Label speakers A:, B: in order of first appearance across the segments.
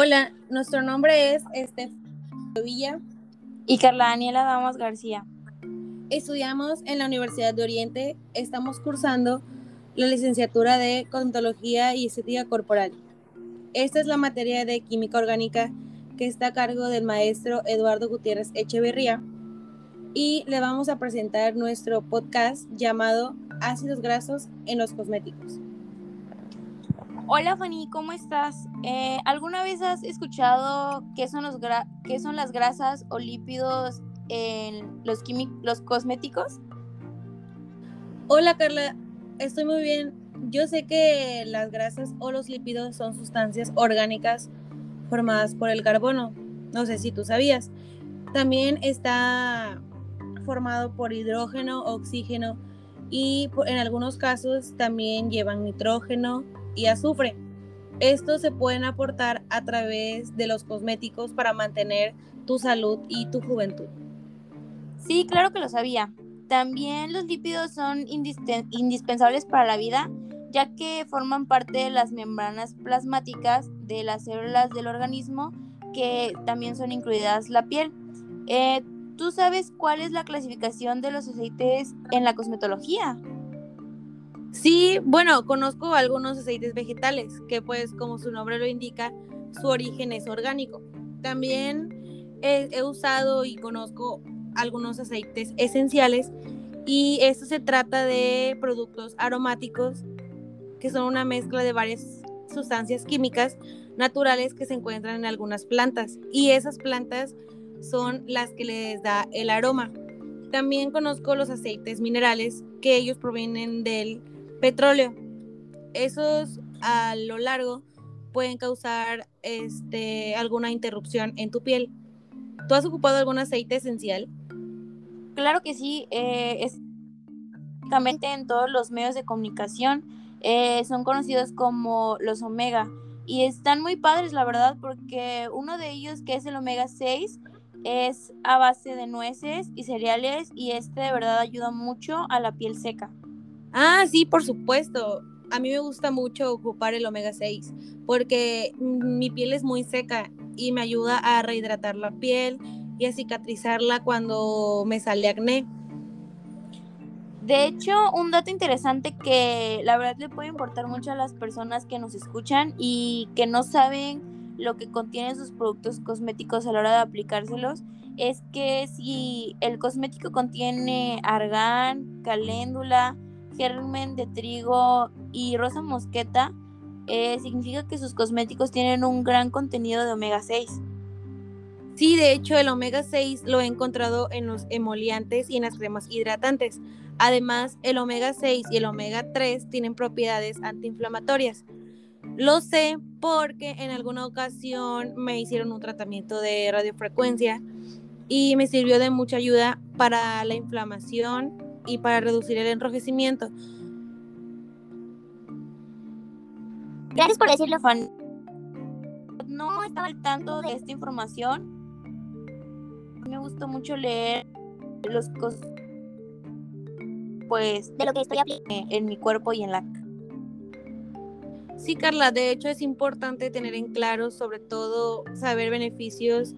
A: Hola, nuestro nombre es Estef Villa
B: y Carla Daniela Damas García.
A: Estudiamos en la Universidad de Oriente, estamos cursando la licenciatura de Cosmetología y Estética Corporal. Esta es la materia de Química Orgánica que está a cargo del maestro Eduardo Gutiérrez Echeverría y le vamos a presentar nuestro podcast llamado Ácidos Grasos en los Cosméticos.
B: Hola Fanny, ¿cómo estás? Eh, ¿Alguna vez has escuchado qué son, los qué son las grasas o lípidos en los, los cosméticos?
A: Hola Carla, estoy muy bien. Yo sé que las grasas o los lípidos son sustancias orgánicas formadas por el carbono. No sé si tú sabías. También está formado por hidrógeno, oxígeno y en algunos casos también llevan nitrógeno y azufre. Estos se pueden aportar a través de los cosméticos para mantener tu salud y tu juventud.
B: Sí, claro que lo sabía. También los lípidos son indispensables para la vida, ya que forman parte de las membranas plasmáticas de las células del organismo, que también son incluidas la piel. Eh, ¿Tú sabes cuál es la clasificación de los aceites en la cosmetología?
A: Sí, bueno, conozco algunos aceites vegetales, que pues como su nombre lo indica, su origen es orgánico. También he, usado y conozco algunos aceites esenciales y esto se trata de productos aromáticos que son una mezcla de varias sustancias químicas naturales que se encuentran en algunas plantas y esas plantas son las que les da el aroma. También conozco los aceites minerales que ellos provienen del petróleo. Esos a lo largo pueden causar este, alguna interrupción en tu piel. ¿Tú has ocupado algún aceite esencial?
B: Claro que sí, eh, en todos los medios de comunicación eh, son conocidos como los omega y están muy padres la verdad porque uno de ellos que es el omega 6 es a base de nueces y cereales y este de verdad ayuda mucho a la piel seca.
A: Ah, sí, por supuesto. A mí me gusta mucho ocupar el omega 6 porque mi piel es muy seca y me ayuda a rehidratar la piel y a cicatrizarla cuando me sale acné.
B: De hecho, un dato interesante que la verdad le puede importar mucho a las personas que nos escuchan y que no saben lo que contienen sus productos cosméticos a la hora de aplicárselos es que si el cosmético contiene argán, caléndula, germen de trigo y rosa mosqueta, eh, significa que sus cosméticos tienen un gran contenido de omega 6.
A: Sí, de hecho el omega 6 lo he encontrado en los emoliantes y en las cremas hidratantes. Además, el omega 6 y el omega 3 tienen propiedades antiinflamatorias. Lo sé porque en alguna ocasión me hicieron un tratamiento de radiofrecuencia y me sirvió de mucha ayuda para la inflamación y para reducir el enrojecimiento.
B: Gracias por decirlo, Fan. No estaba al tanto de esta información. Me gustó mucho leer los cosas pues de lo que estoy aplicando en mi cuerpo y en la
A: Sí, Carla, de hecho es importante tener en claro, sobre todo, saber beneficios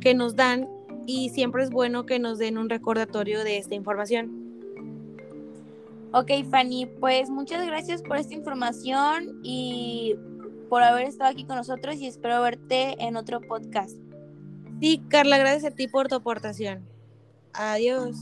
A: que nos dan y siempre es bueno que nos den un recordatorio de esta información.
B: Ok, Fanny, pues muchas gracias por esta información y por haber estado aquí con nosotros y espero verte en otro podcast.
A: Sí, Carla, gracias a ti por tu aportación. Adiós.